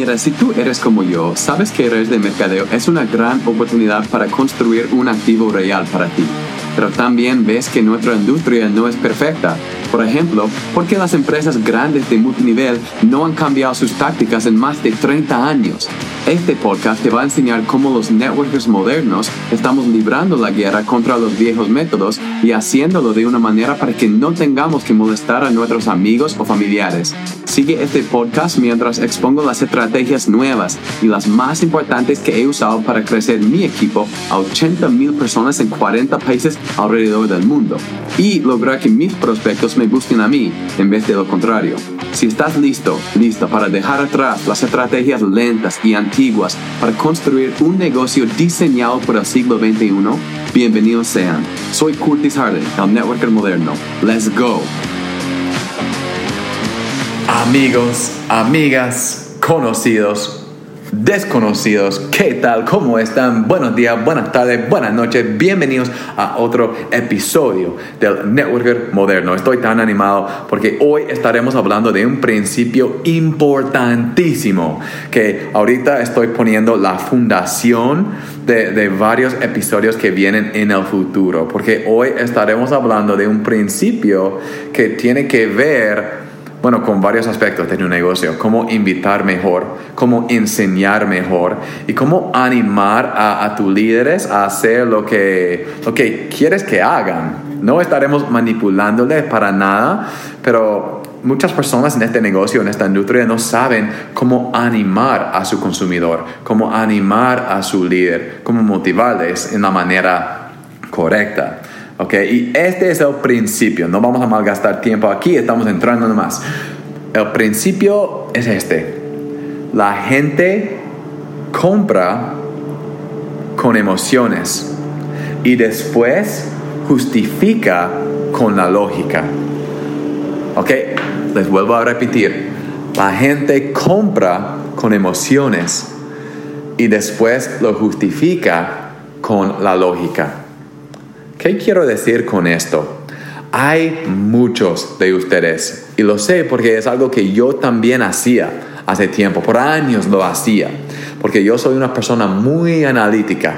Si tú eres como yo, sabes que redes de mercadeo es una gran oportunidad para construir un activo real para ti. Pero también ves que nuestra industria no es perfecta. Por ejemplo, ¿por qué las empresas grandes de multinivel no han cambiado sus tácticas en más de 30 años? Este podcast te va a enseñar cómo los networkers modernos estamos librando la guerra contra los viejos métodos y haciéndolo de una manera para que no tengamos que molestar a nuestros amigos o familiares. Sigue este podcast mientras expongo las estrategias nuevas y las más importantes que he usado para crecer mi equipo a 80 mil personas en 40 países alrededor del mundo y lograr que mis prospectos me busquen a mí en vez de lo contrario. Si estás listo, listo para dejar atrás las estrategias lentas y antiguas para construir un negocio diseñado por el siglo XXI, bienvenidos sean. Soy Curtis Harden, el networker moderno. Let's go. Amigos, amigas, conocidos, desconocidos, ¿qué tal? ¿Cómo están? Buenos días, buenas tardes, buenas noches. Bienvenidos a otro episodio del Networker Moderno. Estoy tan animado porque hoy estaremos hablando de un principio importantísimo que ahorita estoy poniendo la fundación de, de varios episodios que vienen en el futuro. Porque hoy estaremos hablando de un principio que tiene que ver bueno, con varios aspectos de un negocio, cómo invitar mejor, cómo enseñar mejor y cómo animar a, tus líderes a hacer lo que, lo que quieres que hagan. No estaremos manipulándoles para nada, pero muchas personas en este negocio, en esta industria, no saben cómo animar a su consumidor, cómo animar a su líder, cómo motivarles en la manera correcta. ¿Ok? Y este es el principio, no vamos a malgastar tiempo aquí, estamos entrando nomás. El principio es este, la gente compra con emociones y después justifica con la lógica. ¿Ok? Les vuelvo a repetir, la gente compra con emociones y después lo justifica con la lógica. ¿Qué quiero decir con esto? Hay muchos de ustedes, y lo sé porque es algo que yo también hacía hace tiempo, por años lo hacía, porque yo soy una persona muy analítica.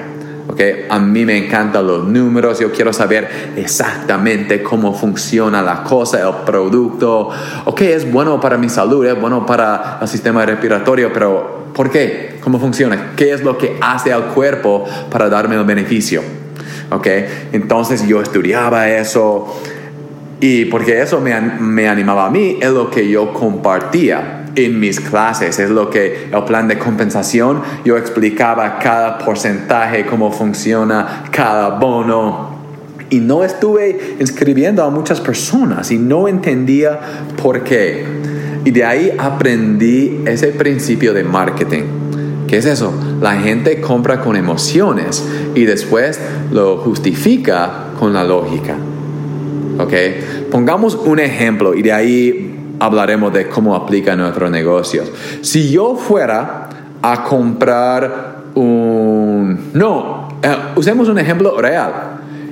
Okay? A mí me encantan los números, yo quiero saber exactamente cómo funciona la cosa, el producto. Ok, es bueno para mi salud, es bueno para el sistema respiratorio, pero ¿por qué? ¿Cómo funciona? ¿Qué es lo que hace al cuerpo para darme el beneficio? ¿Ok? Entonces yo estudiaba eso y porque eso me, me animaba a mí, es lo que yo compartía en mis clases, es lo que el plan de compensación, yo explicaba cada porcentaje, cómo funciona cada bono. Y no estuve escribiendo a muchas personas y no entendía por qué. Y de ahí aprendí ese principio de marketing. ¿Qué es eso? La gente compra con emociones y después lo justifica con la lógica. ¿Ok? Pongamos un ejemplo y de ahí hablaremos de cómo aplica nuestros negocios. Si yo fuera a comprar un... No, eh, usemos un ejemplo real.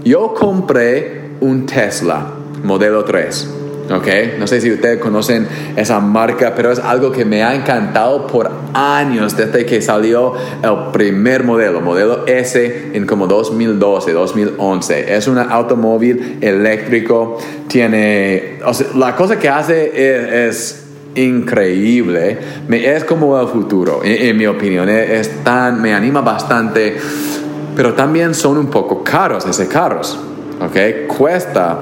Yo compré un Tesla modelo 3 ¿ok? No sé si ustedes conocen esa marca, pero es algo que me ha encantado por años desde que salió el primer modelo, modelo S en como 2012, 2011. Es un automóvil eléctrico, tiene, la cosa que hace es, increíble, es como el futuro, en, mi opinión, es tan, me anima bastante, pero también son un poco caros esos carros, ¿ok? Cuesta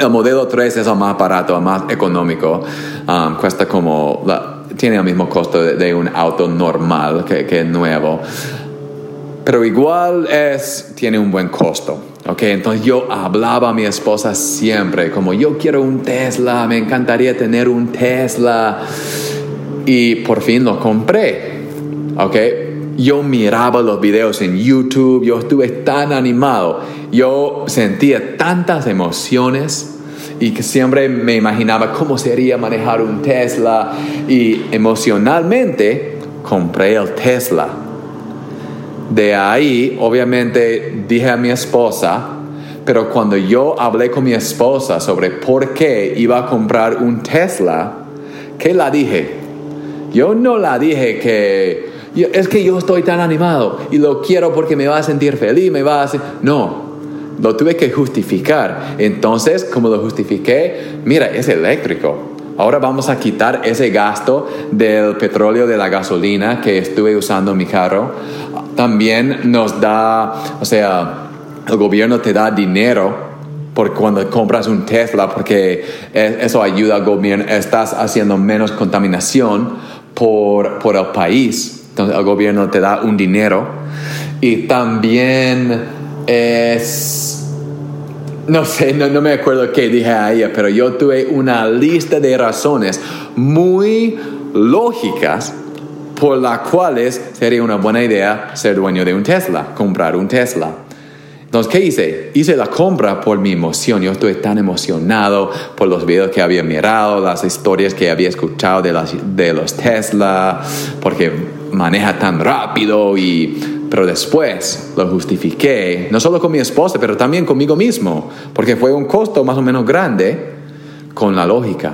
el modelo 3 es el más barato, el más económico. Um, cuesta como, tiene el mismo costo de, un auto normal que, que nuevo. Pero igual es, tiene un buen costo. Ok, entonces yo hablaba a mi esposa siempre, como yo quiero un Tesla, me encantaría tener un Tesla. Y por fin lo compré. Ok, yo miraba los videos en YouTube, yo estuve tan animado, yo sentía tantas emociones y que siempre me imaginaba cómo sería manejar un Tesla y emocionalmente compré el Tesla. De ahí, obviamente, dije a mi esposa, pero cuando yo hablé con mi esposa sobre por qué iba a comprar un Tesla, ¿qué la dije? Yo no la dije que es que yo estoy tan animado y lo quiero porque me va a sentir feliz, me va a hacer... No, lo tuve que justificar. Entonces, como lo justifiqué, mira, es eléctrico. Ahora vamos a quitar ese gasto del petróleo, de la gasolina que estuve usando en mi carro. También nos da, o sea, el gobierno te da dinero por cuando compras un Tesla porque eso ayuda al gobierno, estás haciendo menos contaminación por, por el país entonces el gobierno te da un dinero y también es... No sé, no, me acuerdo qué dije a ella, pero yo tuve una lista de razones muy lógicas por las cuales sería una buena idea ser dueño de un Tesla, comprar un Tesla. Entonces, ¿qué hice? Hice la compra por mi emoción. Yo estuve tan emocionado por los videos que había mirado, las historias que había escuchado de, las, de los Tesla, porque maneja tan rápido y... Pero después lo justifiqué, no solo con mi esposa, pero también conmigo mismo, porque fue un costo más o menos grande con la lógica.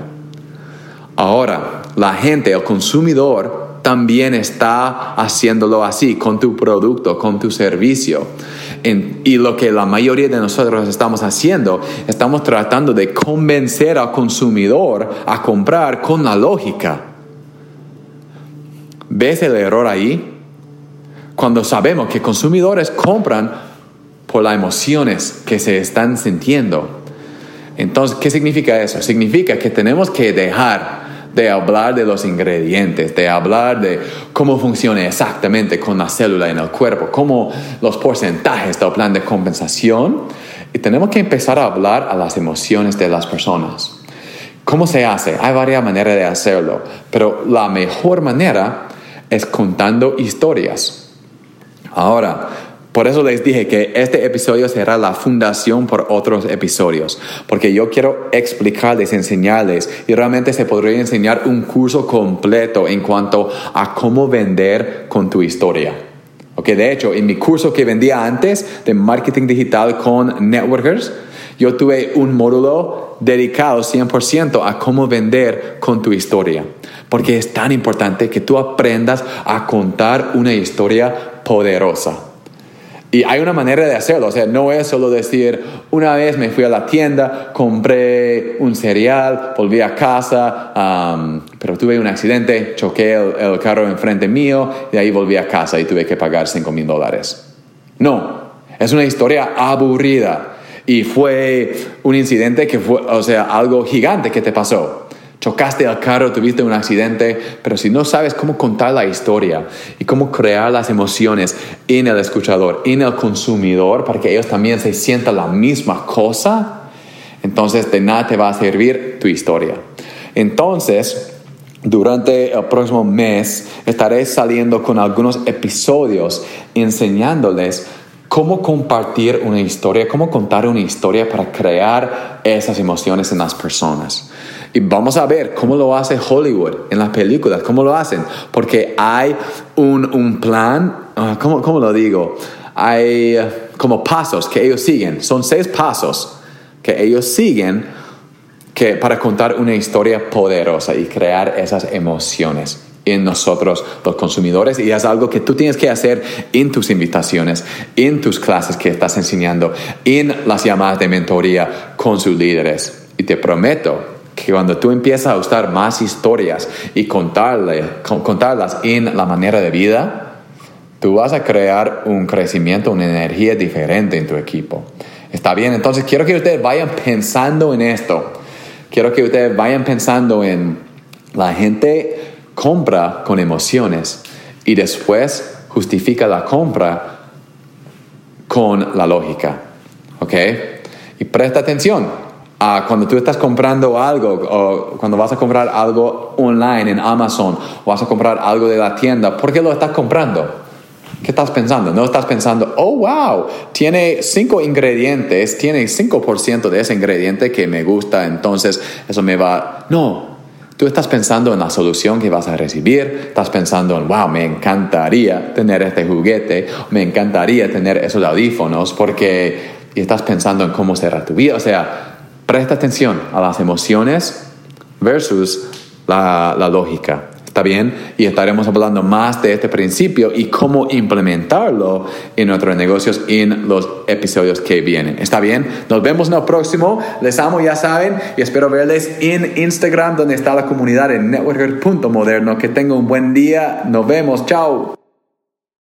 Ahora, la gente, el consumidor, también está haciéndolo así con tu producto, con tu servicio. y lo que la mayoría de nosotros estamos haciendo, estamos tratando de convencer al consumidor a comprar con la lógica. ¿Ves el error ahí? Cuando sabemos que consumidores compran por las emociones que se están sintiendo. Entonces, ¿qué significa eso? Significa que tenemos que dejar de hablar de los ingredientes, de hablar de cómo funciona exactamente con la célula en el cuerpo, cómo los porcentajes del plan de compensación. Y tenemos que empezar a hablar a las emociones de las personas. ¿Cómo se hace? Hay varias maneras de hacerlo, pero la mejor manera es contando historias. Ahora, por eso les dije que este episodio será la fundación por otros episodios, porque yo quiero explicarles, enseñarles, y realmente se podría enseñar un curso completo en cuanto a cómo vender con tu historia. Okay, de hecho, en mi curso que vendía antes de marketing digital con networkers, yo tuve un módulo dedicado 100% a cómo vender con tu historia. Porque es tan importante que tú aprendas a contar una historia poderosa. Y hay una manera de hacerlo, o sea, no es solo decir, una vez me fui a la tienda, compré un cereal, volví a casa, pero tuve un accidente, choqué el, carro enfrente mío y de ahí volví a casa y tuve que pagar 5 mil dólares. No, es una historia aburrida y fue un incidente que fue, o sea, algo gigante que te pasó. Chocaste al carro, tuviste un accidente, pero si no sabes cómo contar la historia y cómo crear las emociones en el escuchador, en el consumidor, para que ellos también se sientan la misma cosa, entonces de nada te va a servir tu historia. Entonces, durante el próximo mes estaré saliendo con algunos episodios enseñándoles cómo compartir una historia, cómo contar una historia para crear esas emociones en las personas. Y vamos a ver cómo lo hace Hollywood en las películas, cómo lo hacen. Porque hay un, plan, ah, ¿cómo, lo digo? Hay eh, como pasos que ellos siguen. Son seis pasos que ellos siguen que, para contar una historia poderosa y crear esas emociones en nosotros los consumidores y es algo que tú tienes que hacer en tus invitaciones, en tus clases que estás enseñando, en las llamadas de mentoría con sus líderes. Y te prometo que cuando tú empiezas a usar más historias y contarle, contarlas en la manera de vida, tú vas a crear un crecimiento, una energía diferente en tu equipo. ¿Está bien? Entonces quiero que ustedes vayan pensando en esto. Quiero que ustedes vayan pensando en la gente compra con emociones y después justifica la compra con la lógica. ¿Ok? Y presta atención cuando tú estás comprando algo o cuando vas a comprar algo online en Amazon o vas a comprar algo de la tienda, ¿por qué lo estás comprando? ¿Qué estás pensando? No estás pensando, oh, wow, tiene cinco ingredientes, tiene 5% de ese ingrediente que me gusta, entonces eso me va... No, tú estás pensando en la solución que vas a recibir, estás pensando en, wow, me encantaría tener este juguete, me encantaría tener esos audífonos, porque... Y estás pensando en cómo será tu vida, o sea, Presta atención a las emociones versus la, lógica. ¿Está bien? Y estaremos hablando más de este principio y cómo implementarlo en nuestros negocios en los episodios que vienen. ¿Está bien? Nos vemos en el próximo. Les amo, ya saben, y espero verles en Instagram donde está la comunidad en networker.moderno. Que tengan un buen día. Nos vemos. Chao.